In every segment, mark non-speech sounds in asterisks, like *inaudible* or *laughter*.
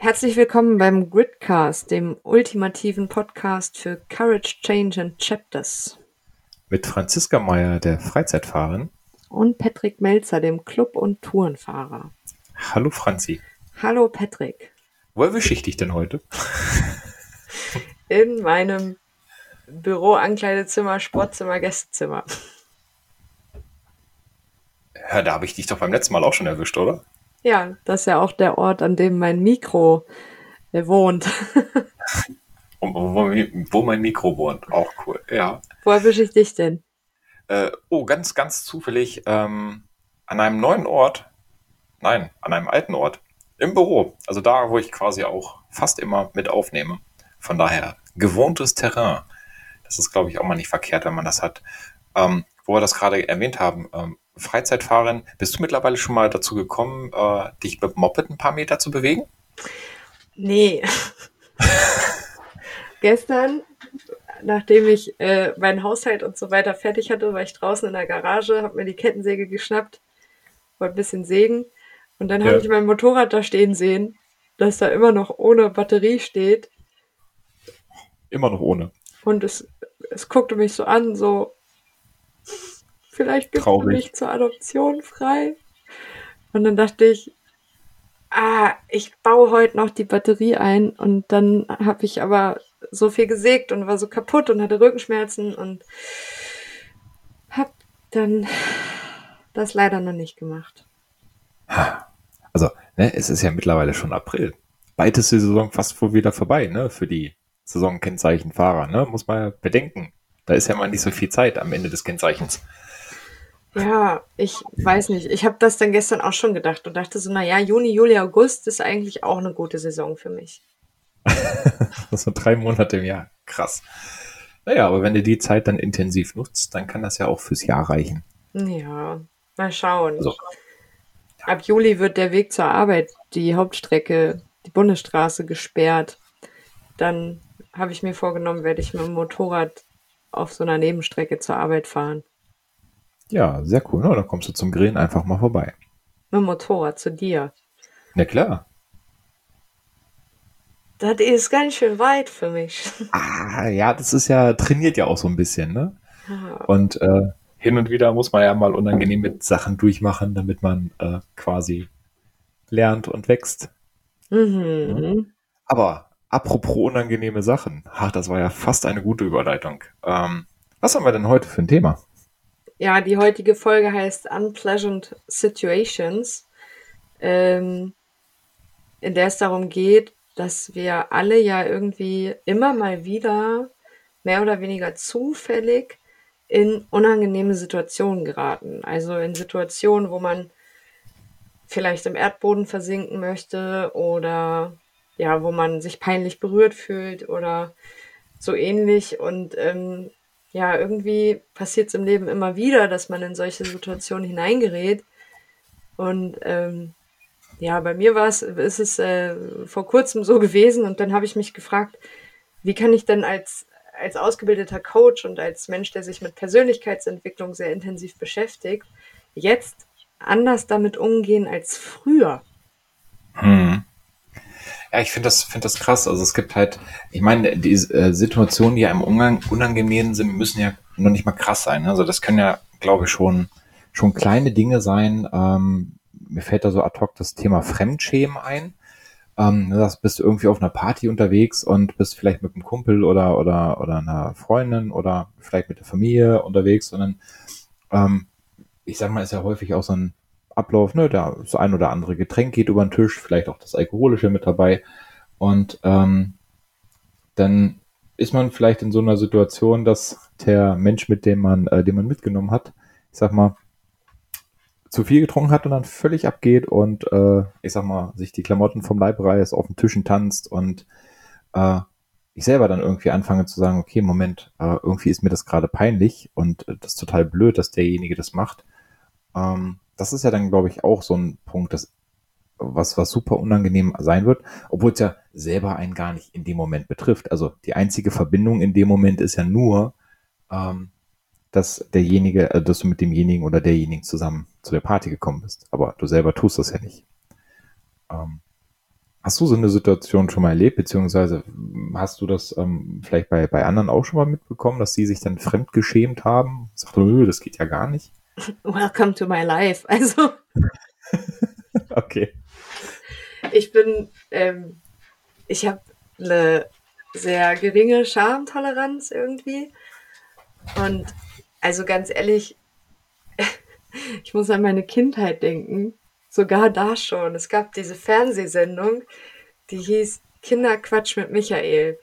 Herzlich willkommen beim Gridcast, dem ultimativen Podcast für Courage, Change and Chapters. Mit Franziska Meyer, der Freizeitfahrerin. Und Patrick Melzer, dem Club- und Tourenfahrer. Hallo Franzi. Hallo Patrick. Wo erwische ich dich denn heute? *laughs* In meinem Büro, Ankleidezimmer, Sportzimmer, Gästezimmer. Ja, da habe ich dich doch beim letzten Mal auch schon erwischt, oder? Ja, das ist ja auch der Ort, an dem mein Mikro äh, wohnt. *laughs* wo, wo, wo, mein Mikro wohnt. Auch cool, ja. Wo erwische ich dich denn? Äh, oh, ganz, ganz zufällig ähm, an einem neuen Ort. Nein, an einem alten Ort. Im Büro. Also da, wo ich quasi auch fast immer mit aufnehme. Von daher, gewohntes Terrain. Das ist, glaube ich, auch mal nicht verkehrt, wenn man das hat. Ähm, wo wir das gerade erwähnt haben, ähm, Freizeitfahrerin. Bist du mittlerweile schon mal dazu gekommen, äh, dich mit Moped ein paar Meter zu bewegen? Nee. *laughs* Gestern, nachdem ich äh, meinen Haushalt und so weiter fertig hatte, war ich draußen in der Garage, habe mir die Kettensäge geschnappt, wollte ein bisschen sägen. Und dann ja. habe ich mein Motorrad da stehen sehen, das da immer noch ohne Batterie steht. Immer noch ohne. Und es, es guckte mich so an, so, vielleicht gibst Traurig. du mich zur Adoption frei. Und dann dachte ich, ah, ich baue heute noch die Batterie ein und dann habe ich aber so viel gesägt und war so kaputt und hatte Rückenschmerzen und habe dann das leider noch nicht gemacht. Also, ne, es ist ja mittlerweile schon April. Bald ist die Saison fast wohl wieder vorbei, ne, für die Saisonkennzeichenfahrer, ne, muss man ja bedenken. Da ist ja mal nicht so viel Zeit am Ende des Kennzeichens. Ja, ich weiß nicht. Ich habe das dann gestern auch schon gedacht und dachte so, naja, Juni, Juli, August ist eigentlich auch eine gute Saison für mich. das *laughs* sind drei Monate im Jahr. Krass. Naja, aber wenn du die Zeit dann intensiv nutzt, dann kann das ja auch fürs Jahr reichen. Ja, mal schauen. Also, Ab Juli wird der Weg zur Arbeit, die Hauptstrecke, die Bundesstraße gesperrt. Dann habe ich mir vorgenommen, werde ich mit dem Motorrad auf so einer Nebenstrecke zur Arbeit fahren. Ja, sehr cool. Ne? Dann kommst du zum Grillen einfach mal vorbei. Mit dem Motorrad zu dir. Na klar. Das ist ganz schön weit für mich. *laughs* Ah, ja, das ist ja, trainiert ja auch so ein bisschen, ne? Ja. Und äh, hin und wieder muss man ja mal unangenehme Sachen durchmachen, damit man äh, quasi lernt und wächst. Mhm. Aber apropos unangenehme Sachen, ach, das war ja fast eine gute Überleitung. Ähm, was haben wir denn heute für ein Thema? Ja, die heutige Folge heißt Unpleasant Situations, ähm, in der es darum geht, dass wir alle ja irgendwie immer mal wieder mehr oder weniger zufällig in unangenehme Situationen geraten. Also in Situationen, wo man vielleicht im Erdboden versinken möchte oder ja, wo man sich peinlich berührt fühlt oder so ähnlich. Und ähm, ja, irgendwie passiert es im Leben immer wieder, dass man in solche Situationen hineingerät. Und ähm, ja, bei mir war es, ist es äh, vor kurzem so gewesen und dann habe ich mich gefragt, wie kann ich denn als, als ausgebildeter Coach und als Mensch, der sich mit Persönlichkeitsentwicklung sehr intensiv beschäftigt, jetzt anders damit umgehen als früher? Hm. Ja, ich finde das, finde das krass. Also es gibt halt, ich meine, die äh, Situationen, die einem Umgang unangenehm sind, müssen ja noch nicht mal krass sein. Also das können ja, glaube ich, schon, schon kleine Dinge sein. Ähm, mir fällt da so ad hoc das Thema Fremdschämen ein. Ähm, das bist du irgendwie auf einer Party unterwegs und bist vielleicht mit einem Kumpel oder, oder, oder einer Freundin oder vielleicht mit der Familie unterwegs dann, ähm, ich sag mal, ist ja häufig auch so ein Ablauf, ne, da das ein oder andere Getränk geht über den Tisch, vielleicht auch das Alkoholische mit dabei. Und ähm, dann ist man vielleicht in so einer Situation, dass der Mensch, mit dem man, äh, den man mitgenommen hat, ich sag mal, zu viel getrunken hat und dann völlig abgeht und äh, ich sag mal, sich die Klamotten vom Leib reißt, auf den Tischen tanzt und äh, ich selber dann irgendwie anfange zu sagen, okay, Moment, äh, irgendwie ist mir das gerade peinlich und äh, das ist total blöd, dass derjenige das macht. Ähm, das ist ja dann, glaube ich, auch so ein Punkt, das, was, was super unangenehm sein wird, obwohl es ja selber einen gar nicht in dem Moment betrifft. Also die einzige Verbindung in dem Moment ist ja nur, ähm, dass derjenige, äh, dass du mit demjenigen oder derjenigen zusammen zu der Party gekommen bist. Aber du selber tust das ja nicht. Ähm, Hast du so eine Situation schon mal erlebt, beziehungsweise hast du das ähm, vielleicht bei, bei anderen auch schon mal mitbekommen, dass sie sich dann fremdgeschämt haben? Sagt, das geht ja gar nicht. Welcome to my life. *laughs* Also. okay. Ich bin, ähm, ich habe eine sehr geringe Schamtoleranz irgendwie. Und also ganz ehrlich, *laughs* ich muss an meine Kindheit denken. Sogar da schon. Es gab diese Fernsehsendung, die hieß Kinderquatsch mit Michael.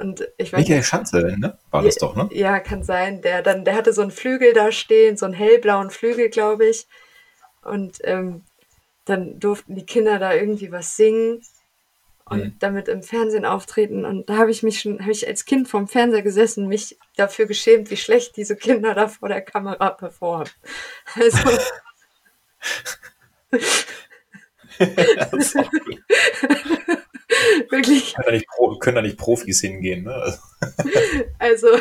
Und ich weiß Michael Schanze, ne? War das doch, ne? Ja, kann sein. Der dann, der hatte so einen Flügel da stehen, so einen hellblauen Flügel, glaube ich. Und ähm, dann durften die Kinder da irgendwie was singen und mhm. damit im Fernsehen auftreten. Und da habe ich mich schon, habe ich als Kind vorm Fernseher gesessen, mich dafür geschämt, wie schlecht diese Kinder da vor der Kamera performen. *laughs* Also. *laughs* *laughs* Wirklich. Können da, nicht, können da nicht Profis hingehen, ne? Also, *laughs*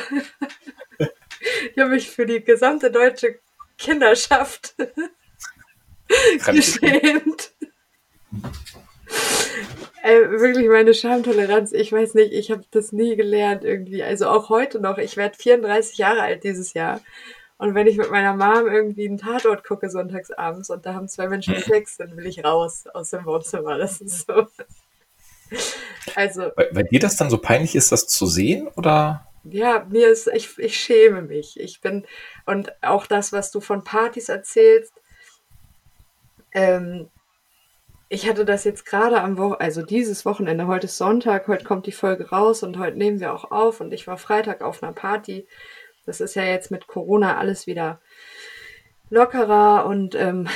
*laughs* ich habe mich für die gesamte deutsche Kinderschaft *laughs* geschämt. Ey, wirklich meine Schamtoleranz, ich weiß nicht, ich habe das nie gelernt irgendwie. Also auch heute noch, ich werde 34 Jahre alt dieses Jahr. Und wenn ich mit meiner Mom irgendwie einen Tatort gucke sonntags abends und da haben zwei Menschen mhm. Sex, dann will ich raus aus dem Wohnzimmer. Das ist so. *laughs* Also. Weil, weil dir das dann so peinlich ist, das zu sehen, oder? Ja, mir ist, ich, ich schäme mich. Ich bin, und auch das, was du von Partys erzählst, ähm, ich hatte das jetzt gerade am Wochenende, also dieses Wochenende, heute ist Sonntag, heute kommt die Folge raus und heute nehmen wir auch auf und ich war Freitag auf einer Party. Das ist ja jetzt mit Corona alles wieder lockerer und ähm,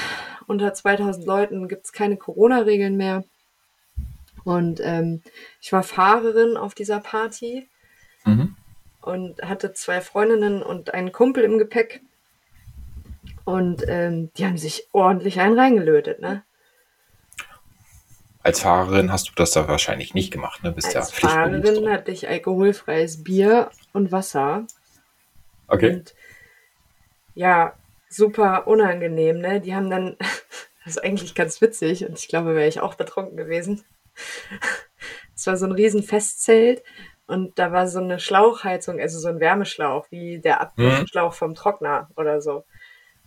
unter 2000 Leuten gibt es keine Corona-Regeln mehr. Und ähm, ich war Fahrerin auf dieser Party mhm. und hatte zwei Freundinnen und einen Kumpel im Gepäck. Und ähm, die haben sich ordentlich einen reingelötet, ne? Als Fahrerin hast du das da wahrscheinlich nicht gemacht, ne? Bist Als ja Fahrerin hatte ich alkoholfreies Bier und Wasser. Okay. Und ja, super unangenehm, ne? Die haben dann, *laughs* das ist eigentlich ganz witzig und ich glaube, wäre ich auch betrunken gewesen. *laughs* Es war so ein riesen Festzelt und da war so eine Schlauchheizung, also so ein Wärmeschlauch, wie der Abschlauch mhm. vom Trockner oder so.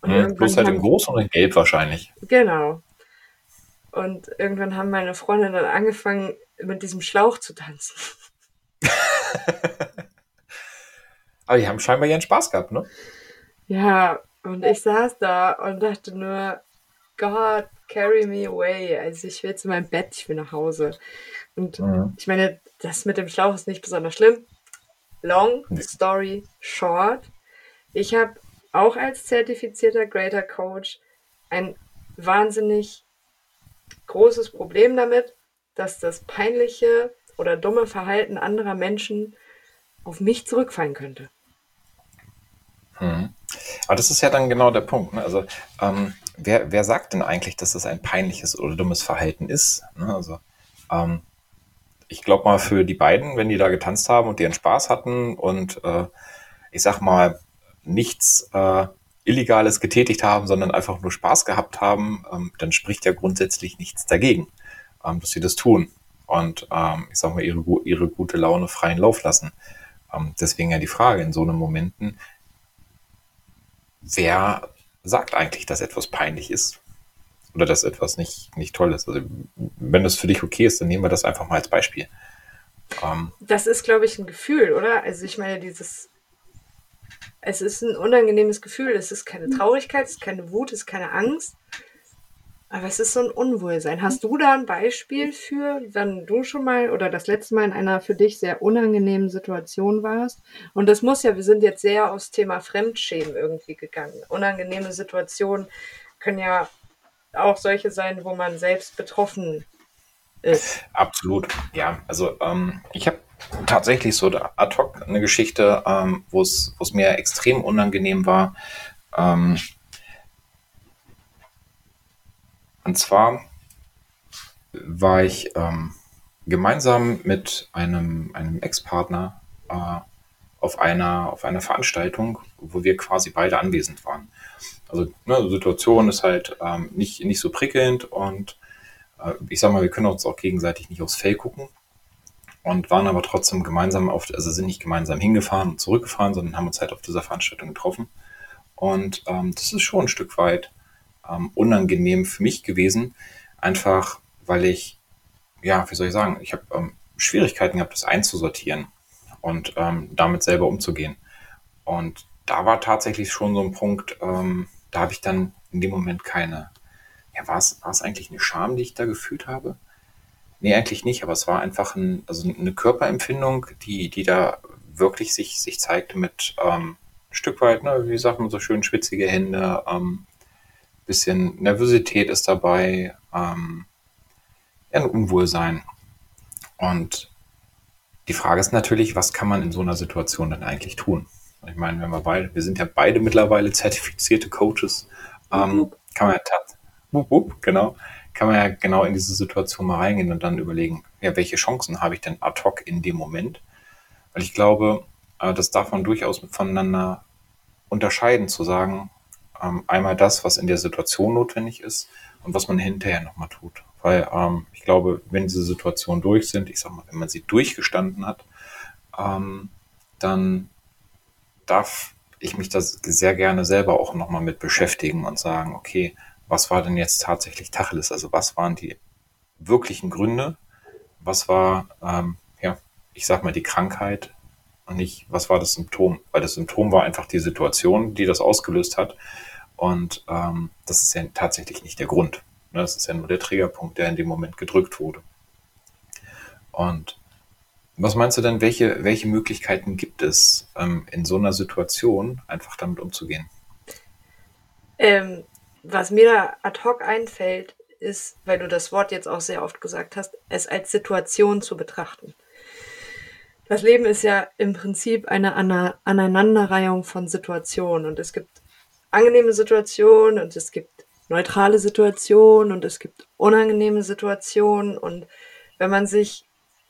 Und mhm, bloß halt in groß und in gelb wahrscheinlich. Genau. Und irgendwann haben meine Freunde dann angefangen, mit diesem Schlauch zu tanzen. *laughs* Aber die haben scheinbar ihren Spaß gehabt, ne? Ja, und ich saß da und dachte nur, Gott, carry me away. Also ich will zu meinem Bett, ich will nach Hause. Und mhm. ich meine, das mit dem Schlauch ist nicht besonders schlimm. Long story short. Ich habe auch als zertifizierter Greater Coach ein wahnsinnig großes Problem damit, dass das peinliche oder dumme Verhalten anderer Menschen auf mich zurückfallen könnte. Hm. Aber das ist ja dann genau der Punkt. Ne? Also ähm, wer, wer sagt denn eigentlich, dass das ein peinliches oder dummes Verhalten ist? Ne? Also ähm, ich glaube mal für die beiden, wenn die da getanzt haben und ihren Spaß hatten und äh, ich sag mal nichts äh, Illegales getätigt haben, sondern einfach nur Spaß gehabt haben, ähm, dann spricht ja grundsätzlich nichts dagegen, ähm, dass sie das tun und ähm, ich sag mal ihre, ihre gute Laune freien Lauf lassen. Ähm, deswegen ja die Frage in so einem Momenten, wer sagt eigentlich, dass etwas peinlich ist oder dass etwas nicht, nicht toll ist? Also wenn das für dich okay ist, dann nehmen wir das einfach mal als Beispiel. Ähm, das ist, glaube ich, ein Gefühl, oder? Also ich meine, dieses es ist ein unangenehmes Gefühl. Es ist keine Traurigkeit, es ist keine Wut, es ist keine Angst. Aber es ist so ein Unwohlsein. Hast du da ein Beispiel für, wenn du schon mal oder das letzte Mal in einer für dich sehr unangenehmen Situation warst? Und das muss ja, wir sind jetzt sehr aufs Thema Fremdschämen irgendwie gegangen. Unangenehme Situationen können ja auch solche sein, wo man selbst betroffen ist. Absolut, ja. Also ähm, ich habe tatsächlich so ad hoc eine Geschichte, ähm, wo es mir extrem unangenehm war. Ähm, und zwar war ich ähm, gemeinsam mit einem, einem Ex-Partner äh, auf einer, auf einer Veranstaltung, wo wir quasi beide anwesend waren. Also ne, die Situation ist halt ähm, nicht, nicht so prickelnd und äh, ich sag mal, wir können uns auch gegenseitig nicht aufs Fell gucken und waren aber trotzdem gemeinsam auf, also sind nicht gemeinsam hingefahren und zurückgefahren, sondern haben uns halt auf dieser Veranstaltung getroffen. Und ähm, das ist schon ein Stück weit ähm, unangenehm für mich gewesen, einfach weil ich, ja, wie soll ich sagen, ich habe ähm, Schwierigkeiten gehabt, das einzusortieren und ähm, damit selber umzugehen. Und da war tatsächlich schon so ein Punkt, ähm, da habe ich dann in dem Moment keine, ja, war es, war es eigentlich eine Scham, die ich da gefühlt habe? Nee, eigentlich nicht, aber es war einfach ein, also eine Körperempfindung, die, die da wirklich sich, sich zeigte mit ähm, ein Stück weit, ne, wie sagt man so schön, schwitzige Hände, ähm, bisschen Nervosität ist dabei, ähm, ja, ein Unwohlsein. Und die Frage ist natürlich, was kann man in so einer Situation dann eigentlich tun? Ich meine, wenn wir beide, wir sind ja beide mittlerweile zertifizierte Coaches, ähm, kann man ja wup, wup, genau, kann man ja genau in diese Situation mal reingehen und dann überlegen, ja, welche Chancen habe ich denn ad hoc in dem Moment? Weil ich glaube, äh, das darf man durchaus voneinander unterscheiden, zu sagen, ähm, einmal das, was in der Situation notwendig ist und was man hinterher nochmal tut. Weil ähm, ich glaube, wenn diese Situationen durch sind, ich sag mal, wenn man sie durchgestanden hat, ähm, dann darf ich mich da sehr gerne selber auch nochmal mit beschäftigen und sagen, okay, was war denn jetzt tatsächlich Tacheles? Also was waren die wirklichen Gründe? Was war, ähm, ja, ich sag mal, die Krankheit nicht, was war das Symptom? Weil das Symptom war einfach die Situation, die das ausgelöst hat. Und ähm, das ist ja tatsächlich nicht der Grund. Ne? Das ist ja nur der Triggerpunkt, der in dem Moment gedrückt wurde. Und was meinst du denn, welche, welche Möglichkeiten gibt es, ähm, in so einer Situation einfach damit umzugehen? Ähm, was mir da ad hoc einfällt, ist, weil du das Wort jetzt auch sehr oft gesagt hast, es als Situation zu betrachten. Das Leben ist ja im Prinzip eine Aneinanderreihung von Situationen und es gibt angenehme Situationen und es gibt neutrale Situationen und es gibt unangenehme Situationen und wenn man sich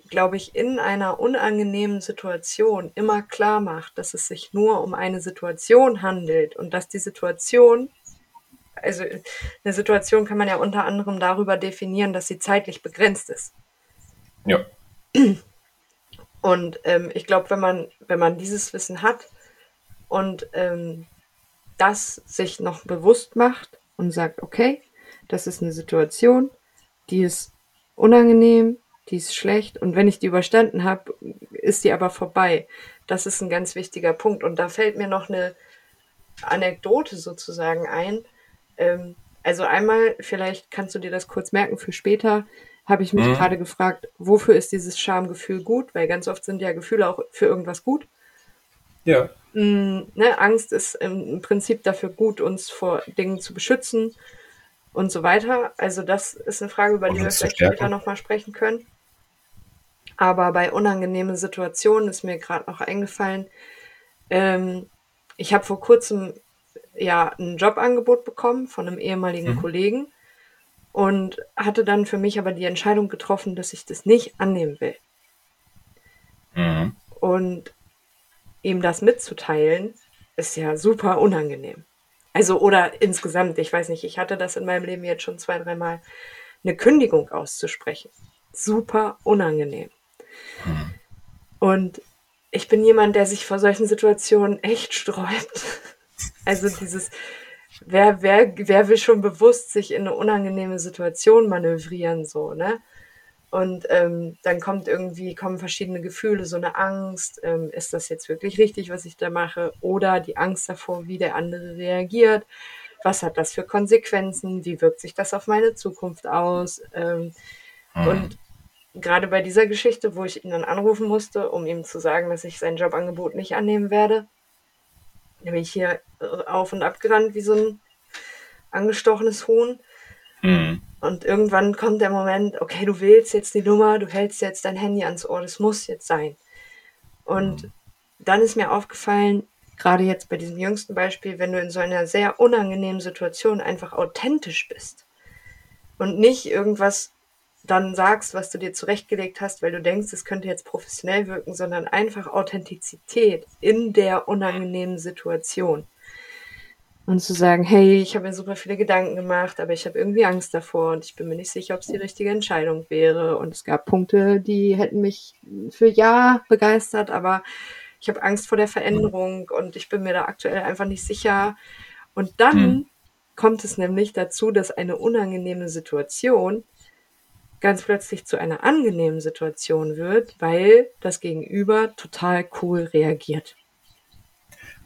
glaube ich, in einer unangenehmen Situation immer klar macht, dass es sich nur um eine Situation handelt und dass die Situation, also eine Situation kann man ja unter anderem darüber definieren, dass sie zeitlich begrenzt ist. Ja. *clears throat* Und ähm, ich glaube, wenn man, wenn man dieses Wissen hat und ähm, das sich noch bewusst macht und sagt, okay, das ist eine Situation, die ist unangenehm, die ist schlecht und wenn ich die überstanden habe, ist die aber vorbei. Das ist ein ganz wichtiger Punkt. Und da fällt mir noch eine Anekdote sozusagen ein. Ähm, also einmal, vielleicht kannst du dir das kurz merken für später, habe ich mich mhm. gerade gefragt, wofür ist dieses Schamgefühl gut? Weil ganz oft sind ja Gefühle auch für irgendwas gut. Ja. Mhm, ne, Angst ist im Prinzip dafür gut, uns vor Dingen zu beschützen und so weiter. Also das ist eine Frage, über die wir vielleicht später nochmal sprechen können. Aber bei unangenehmen Situationen ist mir gerade noch eingefallen, ähm, ich habe vor kurzem ja ein Jobangebot bekommen von einem ehemaligen mhm. Kollegen und hatte dann für mich aber die Entscheidung getroffen, dass ich das nicht annehmen will. Mhm. Und ihm das mitzuteilen, ist ja super unangenehm. Also, oder insgesamt, ich weiß nicht, ich hatte das in meinem Leben jetzt schon zwei, dreimal, eine Kündigung auszusprechen. Super unangenehm. Und ich bin jemand, der sich vor solchen Situationen echt sträubt. *laughs* Also dieses, wer, wer, wer will schon bewusst sich in eine unangenehme Situation manövrieren, so, ne? Und ähm, dann kommt irgendwie, kommen verschiedene Gefühle, so eine Angst, ähm, ist das jetzt wirklich richtig, was ich da mache? Oder die Angst davor, wie der andere reagiert. Was hat das für Konsequenzen? Wie wirkt sich das auf meine Zukunft aus? Ähm, mhm. Und gerade bei dieser Geschichte, wo ich ihn dann anrufen musste, um ihm zu sagen, dass ich sein Jobangebot nicht annehmen werde, da bin ich hier auf und ab gerannt wie so ein angestochenes Huhn. Mhm. Und irgendwann kommt der Moment, okay, du wählst jetzt die Nummer, du hältst jetzt dein Handy ans Ohr, das muss jetzt sein. Und mhm. dann ist mir aufgefallen, gerade jetzt bei diesem jüngsten Beispiel, wenn du in so einer sehr unangenehmen Situation einfach authentisch bist und nicht irgendwas dann sagst, was du dir zurechtgelegt hast, weil du denkst, es könnte jetzt professionell wirken, sondern einfach Authentizität in der unangenehmen Situation. und zu sagen, hey, ich habe mir super viele Gedanken gemacht, aber ich habe irgendwie Angst davor und ich bin mir nicht sicher, ob es die richtige Entscheidung wäre. Und es gab Punkte, die hätten mich für Ja begeistert, aber ich habe Angst vor der Veränderung und ich bin mir da aktuell einfach nicht sicher. Und dann hm. kommt es nämlich dazu, dass eine unangenehme Situation ganz plötzlich zu einer angenehmen Situation wird, weil das Gegenüber total cool reagiert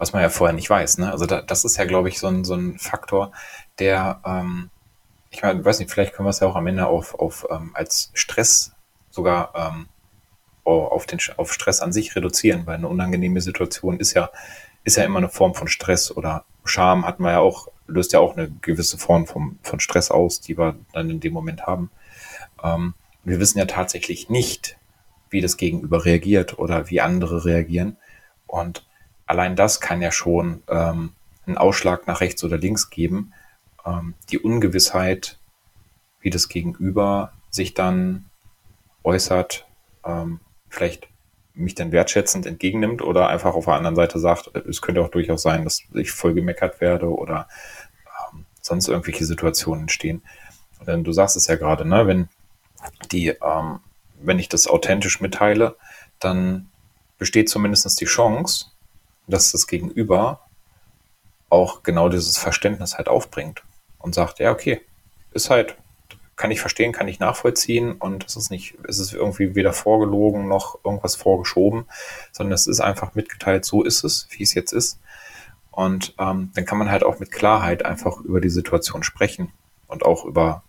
was man ja vorher nicht weiß. Ne? Also da, das ist ja, glaube ich, so ein, so ein Faktor, der, ähm, ich meine, weiß nicht, vielleicht können wir es ja auch am Ende auf, auf ähm, als Stress sogar ähm, auf, den, auf Stress an sich reduzieren, weil eine unangenehme Situation ist ja, ist ja immer eine Form von Stress oder Scham hat man ja auch, löst ja auch eine gewisse Form vom, von Stress aus, die wir dann in dem Moment haben. Ähm, wir wissen ja tatsächlich nicht, wie das Gegenüber reagiert oder wie andere reagieren. Und allein das kann ja schon ähm, einen Ausschlag nach rechts oder links geben. Ähm, die Ungewissheit, wie das Gegenüber sich dann äußert, ähm, vielleicht mich dann wertschätzend entgegennimmt oder einfach auf der anderen Seite sagt, es könnte auch durchaus sein, dass ich voll gemeckert werde oder ähm, sonst irgendwelche Situationen entstehen. Denn du sagst es ja gerade, ne, wenn die, ähm, wenn ich das authentisch mitteile, dann besteht zumindest die Chance, dass das Gegenüber auch genau dieses Verständnis halt aufbringt und sagt, ja, okay, ist halt, kann ich verstehen, kann ich nachvollziehen und es ist nicht, es ist irgendwie weder vorgelogen noch irgendwas vorgeschoben, sondern es ist einfach mitgeteilt, so ist es, wie es jetzt ist. Und ähm, dann kann man halt auch mit Klarheit einfach über die Situation sprechen und auch über,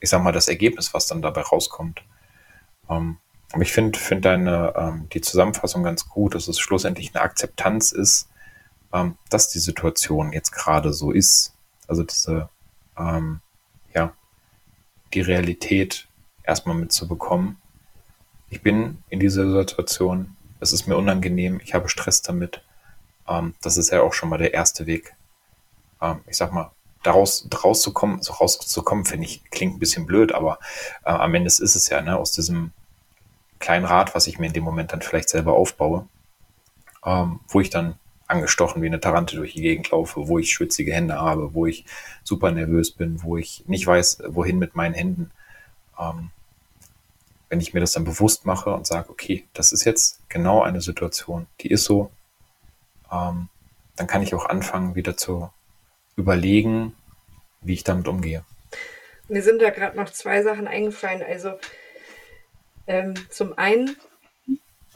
ich sag mal, das Ergebnis, was dann dabei rauskommt. Ähm, ich finde find deine, ähm, die Zusammenfassung ganz gut, dass es schlussendlich eine Akzeptanz ist, ähm, dass die Situation jetzt gerade so ist. Also diese, ähm, ja, die Realität erstmal mitzubekommen. Ich bin in dieser Situation, es ist mir unangenehm, ich habe Stress damit. Ähm, das ist ja auch schon mal der erste Weg. Ähm, ich sag mal, daraus rauszukommen, also rauszukommen, finde ich, klingt ein bisschen blöd, aber äh, am Ende ist es ja, ne, aus diesem kleinen Rad, was ich mir in dem Moment dann vielleicht selber aufbaue, ähm, wo ich dann angestochen wie eine Tarante durch die Gegend laufe, wo ich schwitzige Hände habe, wo ich super nervös bin, wo ich nicht weiß, wohin mit meinen Händen. Ähm, wenn ich mir das dann bewusst mache und sage, okay, das ist jetzt genau eine Situation, die ist so, ähm, dann kann ich auch anfangen, wieder zu überlegen, wie ich damit umgehe. Mir sind da gerade noch zwei Sachen eingefallen. Also ähm, zum einen,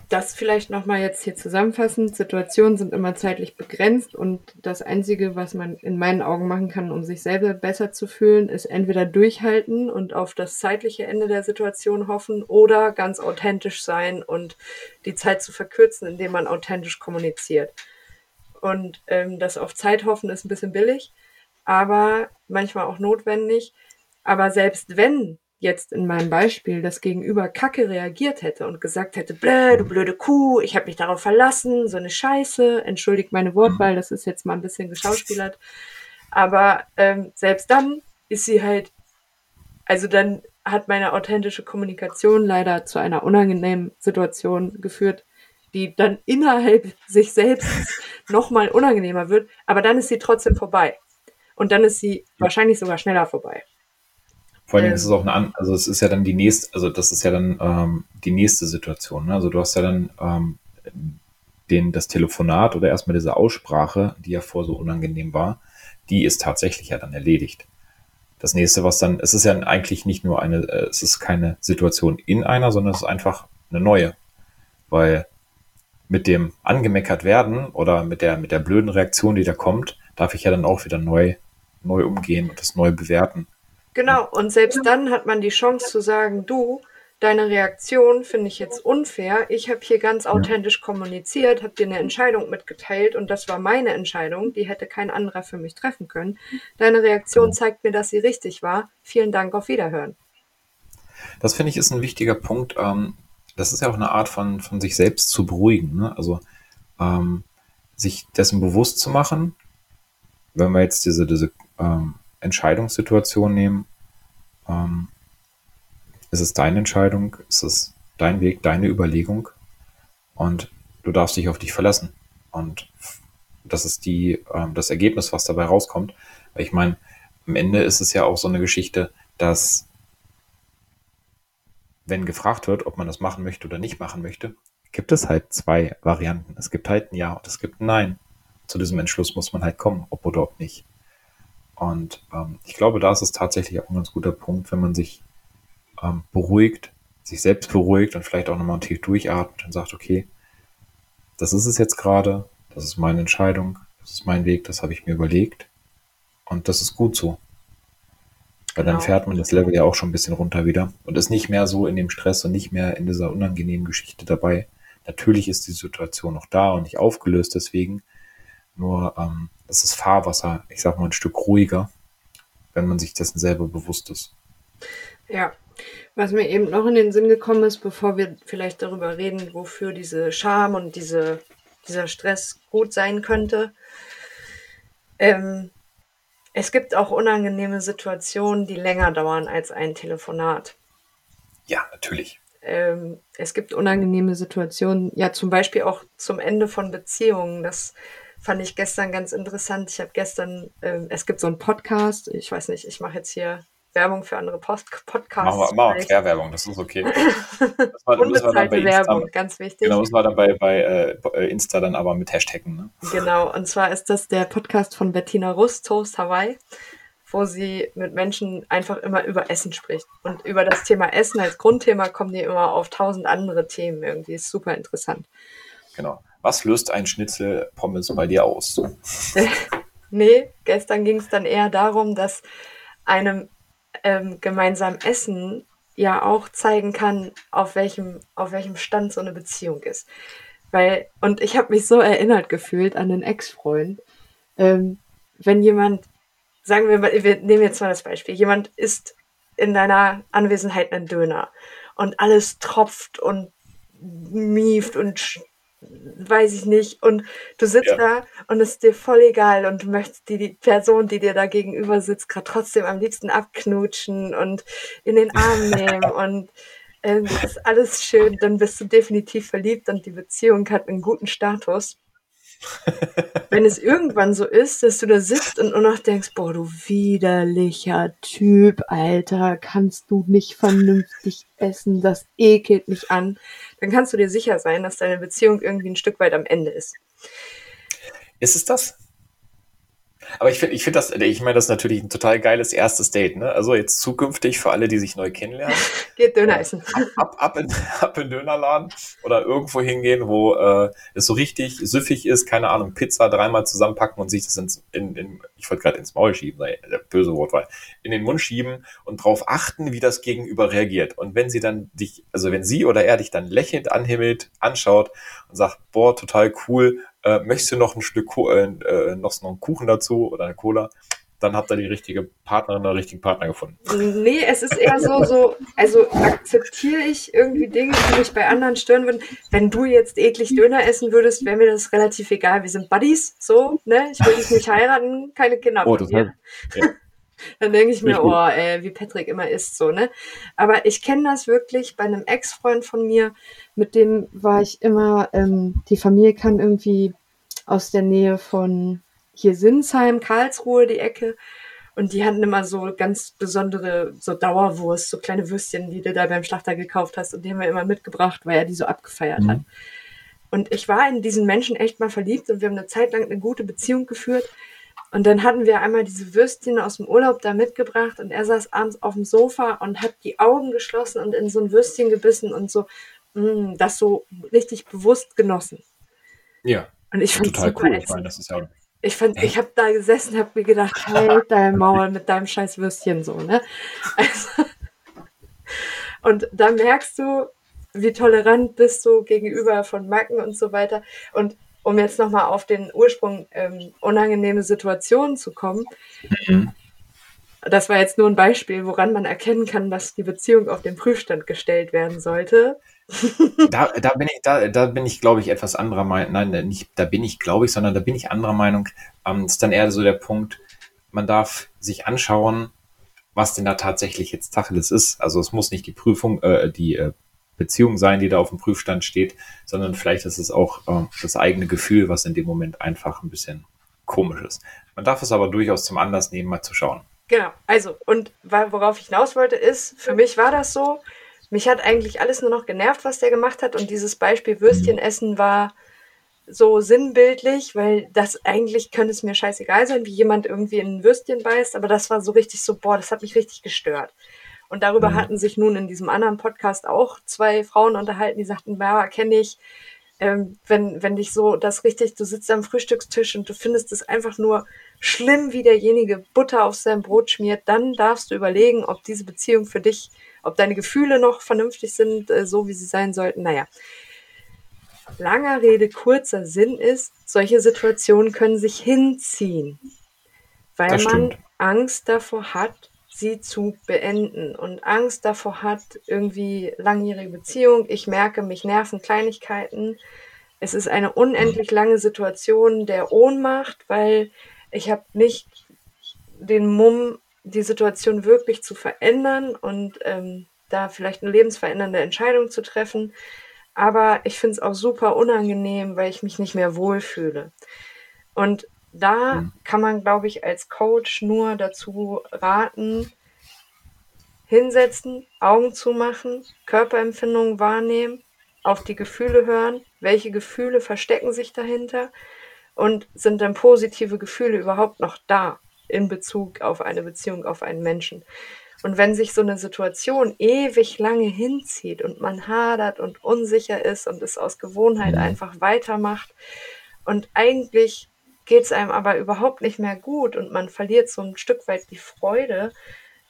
das vielleicht nochmal jetzt hier zusammenfassend, Situationen sind immer zeitlich begrenzt und das Einzige, was man in meinen Augen machen kann, um sich selber besser zu fühlen, ist entweder durchhalten und auf das zeitliche Ende der Situation hoffen oder ganz authentisch sein und die Zeit zu verkürzen, indem man authentisch kommuniziert. Und ähm, das auf Zeit hoffen ist ein bisschen billig, aber manchmal auch notwendig. Aber selbst wenn jetzt in meinem Beispiel das Gegenüber kacke reagiert hätte und gesagt hätte, blöd, du blöde Kuh, ich habe mich darauf verlassen, so eine Scheiße, entschuldigt meine Wortwahl, das ist jetzt mal ein bisschen geschauspielert. Aber ähm, selbst dann ist sie halt, also dann hat meine authentische Kommunikation leider zu einer unangenehmen Situation geführt, die dann innerhalb sich selbst nochmal unangenehmer wird, aber dann ist sie trotzdem vorbei. Und dann ist sie wahrscheinlich sogar schneller vorbei. Vor allem ähm, ist es auch eine, also es ist ja dann die nächste, also das ist ja dann ähm, die nächste Situation. Ne? Also du hast ja dann ähm, den, das Telefonat oder erstmal diese Aussprache, die ja vor so unangenehm war, die ist tatsächlich ja dann erledigt. Das nächste, was dann, es ist ja eigentlich nicht nur eine, äh, es ist keine Situation in einer, sondern es ist einfach eine neue. Weil mit dem angemeckert werden oder mit der, mit der blöden Reaktion, die da kommt, darf ich ja dann auch wieder neu, neu umgehen und das neu bewerten. Genau, und selbst dann hat man die Chance zu sagen, du, deine Reaktion finde ich jetzt unfair. Ich habe hier ganz authentisch kommuniziert, habe dir eine Entscheidung mitgeteilt und das war meine Entscheidung, die hätte kein anderer für mich treffen können. Deine Reaktion zeigt mir, dass sie richtig war. Vielen Dank, auf Wiederhören. Das finde ich ist ein wichtiger Punkt. Ähm, das ist ja auch eine Art von, von sich selbst zu beruhigen. Ne? Also ähm, sich dessen bewusst zu machen, wenn wir jetzt diese, diese ähm, Entscheidungssituation nehmen. Ähm, ist es deine Entscheidung? Ist es dein Weg, deine Überlegung? Und du darfst dich auf dich verlassen. Und das ist die, ähm, das Ergebnis, was dabei rauskommt. Weil ich meine, am Ende ist es ja auch so eine Geschichte, dass wenn gefragt wird, ob man das machen möchte oder nicht machen möchte, gibt es halt zwei Varianten. Es gibt halt ein Ja und es gibt ein Nein. Zu diesem Entschluss muss man halt kommen, ob oder ob nicht. Und ähm, ich glaube, da ist es tatsächlich auch ein ganz guter Punkt, wenn man sich ähm, beruhigt, sich selbst beruhigt und vielleicht auch nochmal tief durchatmet und sagt, okay, das ist es jetzt gerade, das ist meine Entscheidung, das ist mein Weg, das habe ich mir überlegt und das ist gut so. Weil genau. dann fährt man das Level ja auch schon ein bisschen runter wieder und ist nicht mehr so in dem Stress und nicht mehr in dieser unangenehmen Geschichte dabei. Natürlich ist die Situation noch da und nicht aufgelöst deswegen. Nur ähm, das ist Fahrwasser, ich sag mal, ein Stück ruhiger, wenn man sich dessen selber bewusst ist. Ja, was mir eben noch in den Sinn gekommen ist, bevor wir vielleicht darüber reden, wofür diese Scham und diese, dieser Stress gut sein könnte. Ähm, es gibt auch unangenehme Situationen, die länger dauern als ein Telefonat. Ja, natürlich. Ähm, es gibt unangenehme Situationen, ja zum Beispiel auch zum Ende von Beziehungen. Das fand ich gestern ganz interessant. Ich habe gestern, ähm, es gibt so einen Podcast, ich weiß nicht, ich mache jetzt hier Werbung für andere Post Podcasts. Machen wir, machen wir Querwerbung, das ist okay. *laughs* Das war, Unbezahlte das Werbung, Insta, ganz wichtig. Genau, das war dann bei, bei äh, Insta dann aber mit Hashtaggen. Ne? Genau, und zwar ist das der Podcast von Bettina Rust, Toast Hawaii, wo sie mit Menschen einfach immer über Essen spricht. Und über das Thema Essen als Grundthema kommen die immer auf tausend andere Themen irgendwie. Ist super interessant. Genau. Was löst ein Schnitzel Pommes bei dir aus? *laughs* nee, gestern ging es dann eher darum, dass einem ähm, gemeinsam Essen ja auch zeigen kann, auf welchem, auf welchem Stand so eine Beziehung ist. Weil, und ich habe mich so erinnert gefühlt an den Ex-Freund, ähm, wenn jemand, sagen wir mal, wir nehmen jetzt mal das Beispiel, jemand isst in deiner Anwesenheit einen Döner und alles tropft und mieft und weiß ich nicht. Und du sitzt ja. da und es ist dir voll egal und du möchtest die, die Person, die dir da gegenüber sitzt, gerade trotzdem am liebsten abknutschen und in den Arm *laughs* nehmen und ähm, das ist alles schön, dann bist du definitiv verliebt und die Beziehung hat einen guten Status. *laughs* Wenn es irgendwann so ist, dass du da sitzt und nur noch denkst, boah, du widerlicher Typ, Alter, kannst du nicht vernünftig essen, das ekelt mich an, dann kannst du dir sicher sein, dass deine Beziehung irgendwie ein Stück weit am Ende ist. Ist es das? Aber ich finde, ich finde das, ich meine, das ist natürlich ein total geiles erstes Date, ne? Also jetzt zukünftig für alle, die sich neu kennenlernen. *laughs* Geht Döner essen. Ab, ab, ab, in, *laughs* ab in Dönerladen oder irgendwo hingehen, wo äh, es so richtig süffig ist, keine Ahnung, Pizza dreimal zusammenpacken und sich das ins, in, in ich wollte gerade ins Maul schieben, sei der böse Wortwahl, in den Mund schieben und darauf achten, wie das Gegenüber reagiert. Und wenn sie dann dich, also wenn sie oder er dich dann lächelnd anhimmelt, anschaut und sagt, boah, total cool, äh, möchtest du noch ein Stück äh, äh, noch, noch einen Kuchen dazu oder eine Cola? Dann habt ihr die richtige Partnerin oder richtigen Partner gefunden. Nee, es ist eher so, so, also akzeptiere ich irgendwie Dinge, die mich bei anderen stören würden. Wenn du jetzt eklig Döner essen würdest, wäre mir das relativ egal. Wir sind Buddies, so, ne? Ich will dich nicht heiraten, keine Kinder. Oh, das heißt, ja. Dann denke ich mir, oh, ey, wie Patrick immer ist, so, ne? Aber ich kenne das wirklich bei einem Ex-Freund von mir, mit dem war ich immer, ähm, die Familie kann irgendwie aus der Nähe von hier Sinsheim, Karlsruhe, die Ecke. Und die hatten immer so ganz besondere, so Dauerwurst, so kleine Würstchen, die du da beim Schlachter gekauft hast. Und die haben wir immer mitgebracht, weil er die so abgefeiert mhm. hat. Und ich war in diesen Menschen echt mal verliebt und wir haben eine Zeit lang eine gute Beziehung geführt. Und dann hatten wir einmal diese Würstchen aus dem Urlaub da mitgebracht und er saß abends auf dem Sofa und hat die Augen geschlossen und in so ein Würstchen gebissen und so mh, mm, das so richtig bewusst genossen. Ja. Und ich fand total cool. Ich meine, das ist ja ich fand, ich habe da gesessen, habe mir gedacht, halt dein Maul mit deinem scheiß Würstchen so, ne? Also, *laughs* und da merkst du, wie tolerant bist du gegenüber von Macken und so weiter. Und um jetzt nochmal auf den Ursprung ähm, unangenehme Situationen zu kommen, mhm. das war jetzt nur ein Beispiel, woran man erkennen kann, dass die Beziehung auf den Prüfstand gestellt werden sollte. *laughs* da, da bin ich, da, da bin ich, glaube ich, etwas anderer Meinung. Nein, nicht, da bin ich, glaube ich, sondern da bin ich anderer Meinung. Ähm, ist dann eher so der Punkt, man darf sich anschauen, was denn da tatsächlich jetzt Tacheles ist. Also es muss nicht die Prüfung, äh, die, äh, Beziehung sein, die da auf dem Prüfstand steht, sondern vielleicht ist es auch äh, das eigene Gefühl, was in dem Moment einfach ein bisschen komisch ist. Man darf es aber durchaus zum Anlass nehmen, mal zu schauen. Genau, also, und worauf ich hinaus wollte, ist, für mich war das so, mich hat eigentlich alles nur noch genervt, was der gemacht hat. Und dieses Beispiel Würstchen essen war so sinnbildlich, weil das eigentlich könnte es mir scheißegal sein, wie jemand irgendwie in ein Würstchen beißt, aber das war so richtig so, boah, das hat mich richtig gestört. Und darüber mhm. hatten sich nun in diesem anderen Podcast auch zwei Frauen unterhalten, die sagten, ja, kenne ich, ähm, wenn, wenn dich so das richtig, du sitzt am Frühstückstisch und du findest es einfach nur schlimm, wie derjenige Butter auf sein Brot schmiert, dann darfst du überlegen, ob diese Beziehung für dich, ob deine Gefühle noch vernünftig sind, äh, so wie sie sein sollten. Naja, Langer Rede, kurzer Sinn ist, solche Situationen können sich hinziehen, weil man Angst davor hat, sie zu beenden und Angst davor hat, irgendwie langjährige Beziehung. Ich merke, mich nerven Kleinigkeiten. Es ist eine unendlich lange Situation der Ohnmacht, weil ich habe nicht den Mumm, die Situation wirklich zu verändern und ähm, da vielleicht eine lebensverändernde Entscheidung zu treffen aber ich finde es auch super unangenehm, weil ich mich nicht mehr wohlfühle. Und da mhm. kann man, glaube ich, als Coach nur dazu raten, hinsetzen, Augen zumachen, Körperempfindungen wahrnehmen, auf die Gefühle hören, welche Gefühle verstecken sich dahinter und sind dann positive Gefühle überhaupt noch da in Bezug auf eine Beziehung, auf einen Menschen. Und wenn sich so eine Situation ewig lange hinzieht und man hadert und unsicher ist und es aus Gewohnheit mhm. einfach weitermacht und eigentlich geht es einem aber überhaupt nicht mehr gut und man verliert so ein Stück weit die Freude,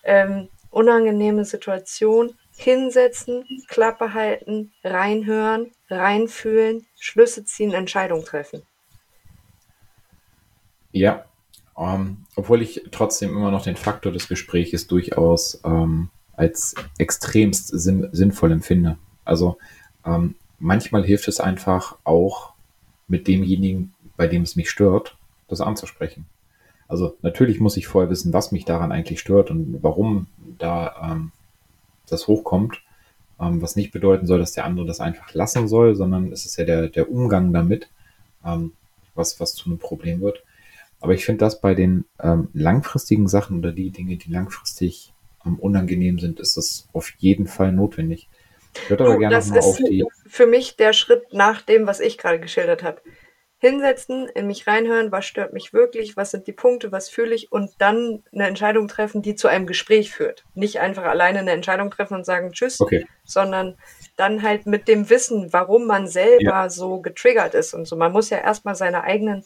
ähm, unangenehme Situation, hinsetzen, Klappe halten, reinhören, reinfühlen, Schlüsse ziehen, Entscheidung treffen. Ja, ähm, obwohl ich trotzdem immer noch den Faktor des Gesprächs durchaus ähm, als extremst sinn sinnvoll empfinde. Also ähm, manchmal hilft es einfach auch mit demjenigen, bei dem es mich stört, das anzusprechen. Also natürlich muss ich vorher wissen, was mich daran eigentlich stört und warum da ähm, das hochkommt. Ähm, was nicht bedeuten soll, dass der andere das einfach lassen soll, sondern es ist ja der, der Umgang damit, ähm, was, was zu einem Problem wird. Aber ich finde das bei den ähm, langfristigen Sachen oder die Dinge, die langfristig ähm, unangenehm sind, ist das auf jeden Fall notwendig. Ich würde aber oh, gerne nochmal auf die. Für mich der Schritt nach dem, was ich gerade geschildert habe. Hinsetzen, in mich reinhören, was stört mich wirklich, was sind die Punkte, was fühle ich und dann eine Entscheidung treffen, die zu einem Gespräch führt. Nicht einfach alleine eine Entscheidung treffen und sagen Tschüss, okay. sondern dann halt mit dem Wissen, warum man selber ja. so getriggert ist und so. Man muss ja erstmal seine eigenen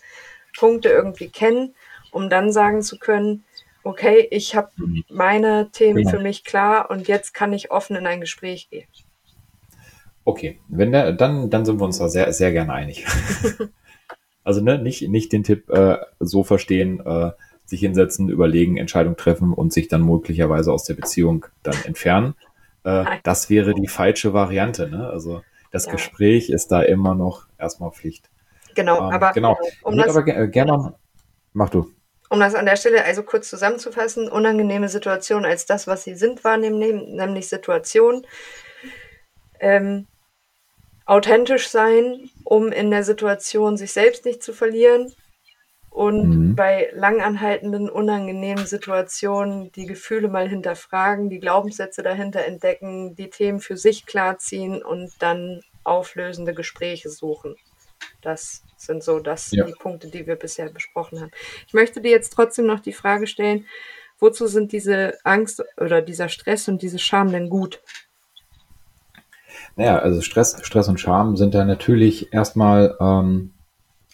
Punkte irgendwie kennen, um dann sagen zu können, okay, ich habe mhm. meine Themen genau. für mich klar und jetzt kann ich offen in ein Gespräch gehen. Okay, wenn der, dann, dann sind wir uns da sehr, sehr gerne einig. *laughs* also ne, nicht, nicht den Tipp äh, so verstehen, äh, sich hinsetzen, überlegen, Entscheidung treffen und sich dann möglicherweise aus der Beziehung dann entfernen. Äh, das wäre die falsche Variante. Ne? Also das ja. Gespräch ist da immer noch erstmal Pflicht. Genau, ähm, aber genau. um das, aber äh, gerne, mach du. Um das an der Stelle also kurz zusammenzufassen, unangenehme Situationen als das, was sie sind, wahrnehmen, nämlich Situationen. Ähm, authentisch sein, um in der Situation sich selbst nicht zu verlieren und mhm. bei langanhaltenden, unangenehmen Situationen die Gefühle mal hinterfragen, die Glaubenssätze dahinter entdecken, die Themen für sich klarziehen und dann auflösende Gespräche suchen. Das sind so das, ja. die Punkte, die wir bisher besprochen haben. Ich möchte dir jetzt trotzdem noch die Frage stellen, wozu sind diese Angst oder dieser Stress und diese Scham denn gut? Naja, also Stress, Stress und Scham sind da natürlich erstmal ähm,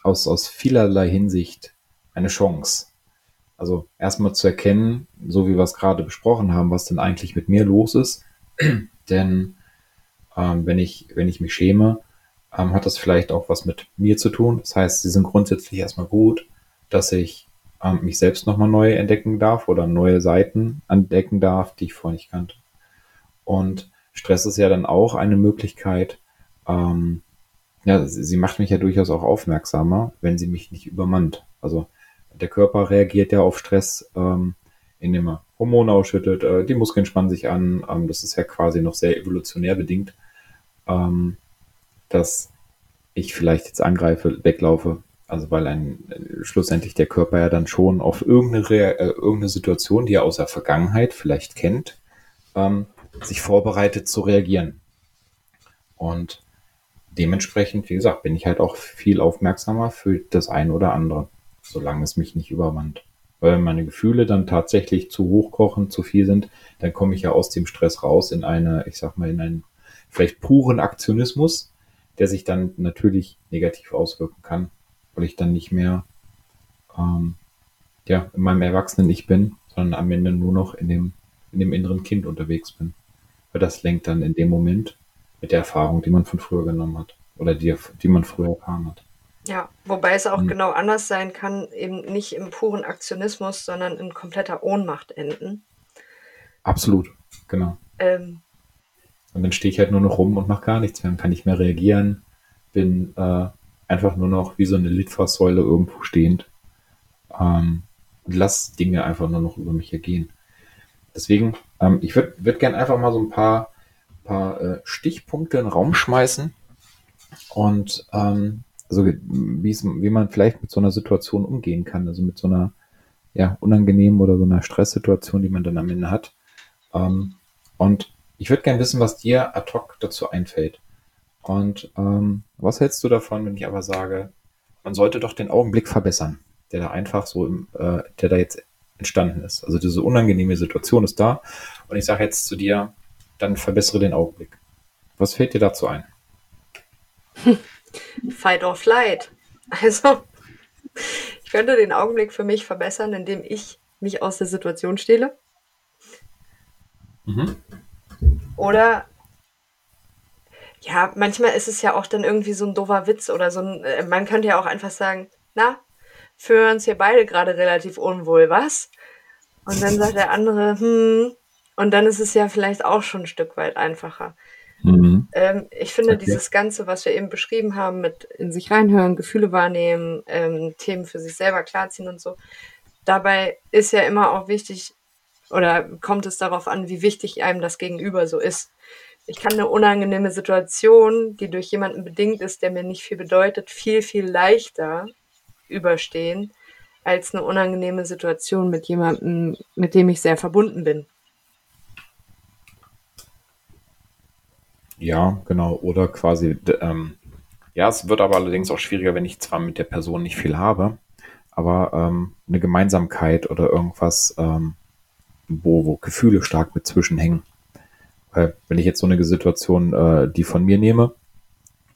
aus, aus vielerlei Hinsicht eine Chance. Also erstmal zu erkennen, so wie wir es gerade besprochen haben, was denn eigentlich mit mir los ist. *clears throat* Denn ähm, wenn, ich, wenn ich mich schäme, ähm, hat das vielleicht auch was mit mir zu tun. Das heißt, sie sind grundsätzlich erstmal gut, dass ich ähm, mich selbst nochmal neu entdecken darf oder neue Seiten entdecken darf, die ich vorher nicht kannte. Und Stress ist ja dann auch eine Möglichkeit, ähm, ja, sie, macht mich ja durchaus auch aufmerksamer, wenn sie mich nicht übermannt. Also der Körper reagiert ja auf Stress, ähm, indem er Hormone ausschüttet, äh, die Muskeln spannen sich an. Ähm, das ist ja quasi noch sehr evolutionär bedingt. ähm, dass ich vielleicht jetzt angreife, weglaufe. Also weil ein schlussendlich der Körper ja dann schon auf irgendeine, äh, irgendeine Situation, die er aus der Vergangenheit vielleicht kennt, ähm, sich vorbereitet zu reagieren. Und dementsprechend, wie gesagt, bin ich halt auch viel aufmerksamer für das eine oder andere, solange es mich nicht übermannt. Weil wenn meine Gefühle dann tatsächlich zu hoch kochen, zu viel sind, dann komme ich ja aus dem Stress raus in eine, ich sag mal, in einen vielleicht puren Aktionismus, der sich dann natürlich negativ auswirken kann, weil ich dann nicht mehr ähm, ja, in meinem erwachsenen Ich bin, sondern am Ende nur noch in dem, in dem inneren Kind unterwegs bin. Weil das lenkt dann in dem Moment mit der Erfahrung, die man von früher genommen hat oder die, die man früher erfahren hat. Ja, wobei es auch mhm. genau anders sein kann, eben nicht im puren Aktionismus, sondern in kompletter Ohnmacht enden. Absolut, genau. Ähm, und dann stehe ich halt nur noch rum und mache gar nichts mehr, kann nicht mehr reagieren, bin äh, einfach nur noch wie so eine Litfaßsäule irgendwo stehend ähm, und lass Dinge einfach nur noch über mich ergehen. Deswegen, ähm, ich würde würd gerne einfach mal so ein paar, paar äh, Stichpunkte in den Raum schmeißen und ähm, also wie man vielleicht mit so einer Situation umgehen kann, also mit so einer ja, unangenehmen oder so einer Stresssituation, die man dann am Ende hat. Ähm, und ich würde gerne wissen, was dir ad hoc dazu einfällt. Und ähm, was hältst du davon, wenn ich aber sage, man sollte doch den Augenblick verbessern, der da einfach so, im, äh, der da jetzt entstanden ist. Also diese unangenehme Situation ist da. Und ich sage jetzt zu dir, dann verbessere den Augenblick. Was fällt dir dazu ein? *laughs* Fight or flight. Also, ich könnte den Augenblick für mich verbessern, indem ich mich aus der Situation stehle. Mhm. Oder ja, manchmal ist es ja auch dann irgendwie so ein doofer Witz oder so ein, äh, man könnte ja auch einfach sagen, na, fühlen uns hier beide gerade relativ unwohl, was? Und dann sagt der andere, hm, und dann ist es ja vielleicht auch schon ein Stück weit einfacher. Mhm. Ähm, ich finde okay. dieses Ganze, was wir eben beschrieben haben, mit in sich reinhören, Gefühle wahrnehmen, ähm, Themen für sich selber klarziehen und so, dabei ist ja immer auch wichtig, oder kommt es darauf an, wie wichtig einem das Gegenüber so ist. Ich kann eine unangenehme Situation, die durch jemanden bedingt ist, der mir nicht viel bedeutet, viel, viel leichter überstehen, als eine unangenehme Situation mit jemandem, mit dem ich sehr verbunden bin. Ja, genau. Oder quasi, ähm, ja, es wird aber allerdings auch schwieriger, wenn ich zwar mit der Person nicht viel habe, aber ähm, eine Gemeinsamkeit oder irgendwas, ähm, wo, wo Gefühle stark mit zwischenhängen. Weil wenn ich jetzt so eine Situation, äh, die von mir nehme,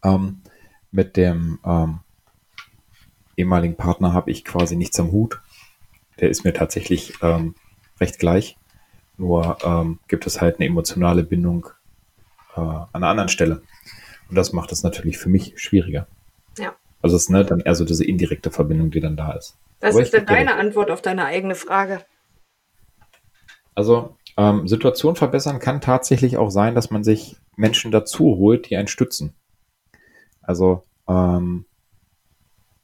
ähm, mit dem ähm, ehemaligen Partner habe ich quasi nichts am Hut. Der ist mir tatsächlich ähm, recht gleich. Nur ähm, gibt es halt eine emotionale Bindung äh, an einer anderen Stelle. Und das macht es natürlich für mich schwieriger. Ja. Also es ist ne, dann eher so diese indirekte Verbindung, die dann da ist. Was ist denn deine Antwort auf deine eigene Frage? Also ähm, Situation verbessern kann tatsächlich auch sein, dass man sich Menschen dazu holt, die einen stützen. Also ähm,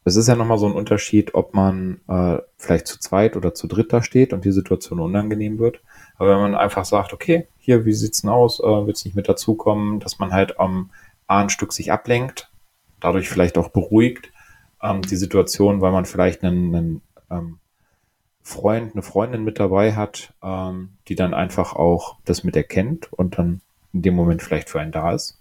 es ist ja nochmal so ein Unterschied, ob man äh, vielleicht zu zweit oder zu dritt da steht und die Situation unangenehm wird. Aber wenn man einfach sagt, okay, hier, wie sieht's denn aus, äh, willst nicht mit dazukommen, dass man halt am A ein Stück sich ablenkt, dadurch vielleicht auch beruhigt ähm, die Situation, weil man vielleicht einen, einen ähm, Freund, eine Freundin mit dabei hat, ähm, die dann einfach auch das mit erkennt und dann in dem Moment vielleicht für einen da ist.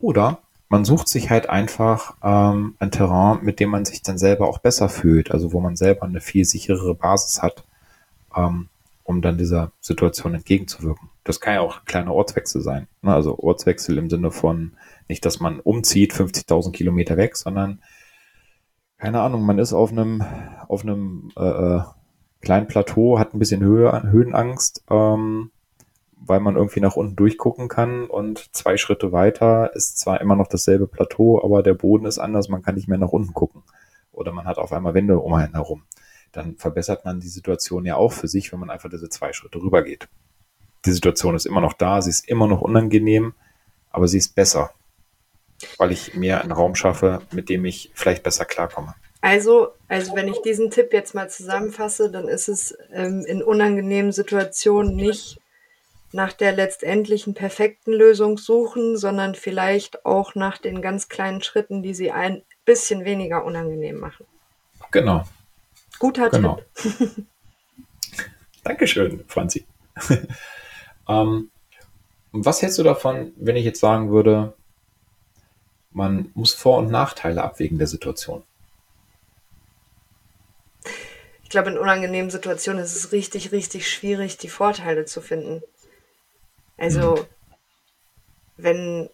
Oder man sucht sich halt einfach ähm, ein Terrain, mit dem man sich dann selber auch besser fühlt, also wo man selber eine viel sicherere Basis hat, ähm, um dann dieser Situation entgegenzuwirken. Das kann ja auch ein kleiner Ortswechsel sein. Ne? Also Ortswechsel im Sinne von nicht, dass man umzieht 50.000 Kilometer weg, sondern keine Ahnung, man ist auf einem, auf einem äh, äh, kleinen Plateau, hat ein bisschen Höhe, Höhenangst, ähm, weil man irgendwie nach unten durchgucken kann und zwei Schritte weiter ist zwar immer noch dasselbe Plateau, aber der Boden ist anders, man kann nicht mehr nach unten gucken. Oder man hat auf einmal Wände um einen herum. Dann verbessert man die Situation ja auch für sich, wenn man einfach diese zwei Schritte rübergeht. Die Situation ist immer noch da, sie ist immer noch unangenehm, aber sie ist besser weil ich mir einen Raum schaffe, mit dem ich vielleicht besser klarkomme. Also, also wenn ich diesen Tipp jetzt mal zusammenfasse, dann ist es ähm, in unangenehmen Situationen nicht nach der letztendlichen perfekten Lösung suchen, sondern vielleicht auch nach den ganz kleinen Schritten, die sie ein bisschen weniger unangenehm machen. Genau. Guter genau. Tipp. *laughs* Dankeschön, Franzi. *laughs* ähm, was hältst du davon, wenn ich jetzt sagen würde, man muss Vor- und Nachteile abwägen der Situation? Ich glaube, in unangenehmen Situationen ist es richtig, richtig schwierig, die Vorteile zu finden. Also, mhm. wenn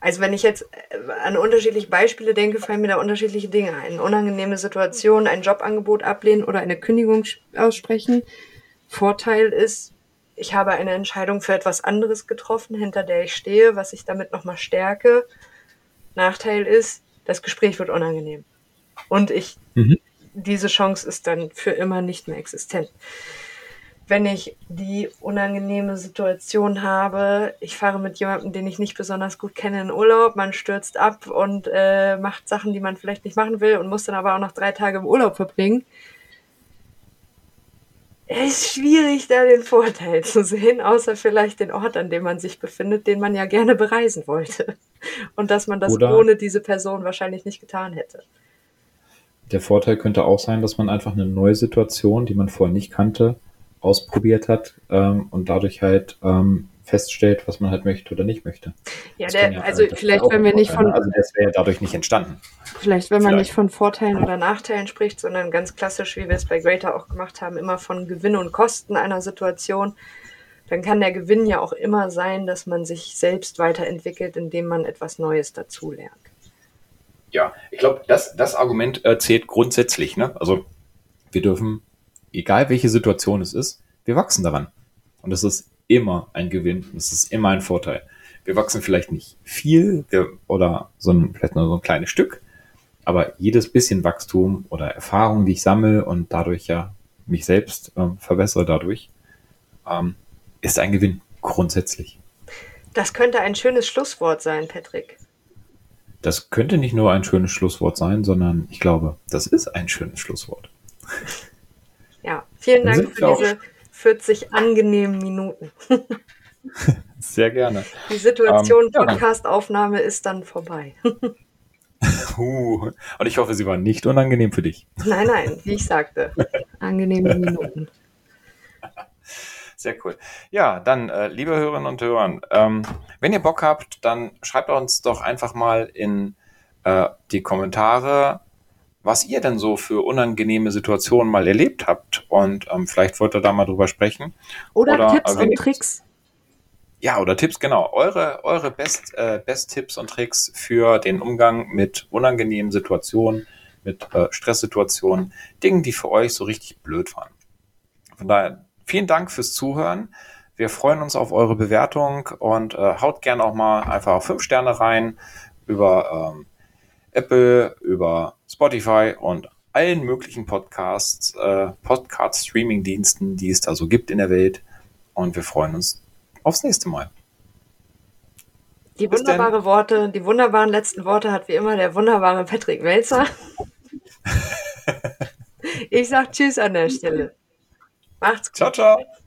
also wenn ich jetzt äh, an unterschiedliche Beispiele denke, fallen mir da unterschiedliche Dinge ein. Unangenehme Situationen, ein Jobangebot ablehnen oder eine Kündigung aussprechen. Vorteil ist, ich habe eine Entscheidung für etwas anderes getroffen, hinter der ich stehe, was ich damit nochmal stärke. Nachteil ist, das Gespräch wird unangenehm. Und ich, mhm. diese Chance ist dann für immer nicht mehr existent wenn ich die unangenehme Situation habe, ich fahre mit jemandem, den ich nicht besonders gut kenne, in Urlaub, man stürzt ab und äh, macht Sachen, die man vielleicht nicht machen will und muss dann aber auch noch drei Tage im Urlaub verbringen. Es ist schwierig, da den Vorteil zu sehen, außer vielleicht den Ort, an dem man sich befindet, den man ja gerne bereisen wollte. Und dass man das Oder ohne diese Person wahrscheinlich nicht getan hätte. Der Vorteil könnte auch sein, dass man einfach eine neue Situation, die man vorher nicht kannte, ausprobiert hat ähm, und dadurch halt ähm, feststellt, was man halt möchte oder nicht möchte. Ja, der, ja also vielleicht, wenn wir nicht von. Also das wäre dadurch nicht entstanden. Vielleicht, wenn man nicht von Vorteilen oder Nachteilen spricht, sondern ganz klassisch, wie wir es bei Greater auch gemacht haben, immer von Gewinn und Kosten einer Situation, dann kann der Gewinn ja auch immer sein, dass man sich selbst weiterentwickelt, indem man etwas Neues dazulernt. Ja, ich glaube, das, das Argument äh, zählt grundsätzlich. Ne? Also wir dürfen egal welche Situation es ist, wir wachsen daran. Und es ist immer ein Gewinn, es ist immer ein Vorteil. Wir wachsen vielleicht nicht viel wir, oder so ein, vielleicht nur so ein kleines Stück, aber jedes bisschen Wachstum oder Erfahrung, die ich sammle und dadurch ja mich selbst ähm, verbessere dadurch, ähm, ist ein Gewinn, grundsätzlich. Das könnte ein schönes Schlusswort sein, Patrick. Das könnte nicht nur ein schönes Schlusswort sein, sondern ich glaube, das ist ein schönes Schlusswort. *laughs* Vielen Dank für diese 40 angenehmen Minuten. *laughs* Sehr gerne. Die Situation ähm, Podcastaufnahme ja. ist dann vorbei. *laughs* uh, und ich hoffe, sie war nicht unangenehm für dich. Nein, nein, wie ich sagte. *laughs* Angenehme Minuten. Sehr cool. Ja, dann, äh, liebe Hörerinnen und Hörer, ähm, wenn ihr Bock habt, dann schreibt uns doch einfach mal in äh, die Kommentare, was ihr denn so für unangenehme Situationen mal erlebt habt. Und ähm, vielleicht wollt ihr da mal drüber sprechen. Oder, oder Tipps und Tricks. Ja, oder Tipps, genau. Eure, eure Best, äh, Best-Tipps und Tricks für den Umgang mit unangenehmen Situationen, mit äh, Stresssituationen, Dingen, die für euch so richtig blöd waren. Von daher, vielen Dank fürs Zuhören. Wir freuen uns auf eure Bewertung und äh, haut gerne auch mal einfach fünf Sterne rein über ähm, Apple, über Spotify und allen möglichen Podcasts, äh, Podcast-Streaming-Diensten, die es da so gibt in der Welt. Und wir freuen uns aufs nächste Mal. Die Bis wunderbare denn. Worte, die wunderbaren letzten Worte hat wie immer der wunderbare Patrick Welzer. *laughs* ich sag Tschüss an der Stelle. Macht's gut. Ciao, ciao.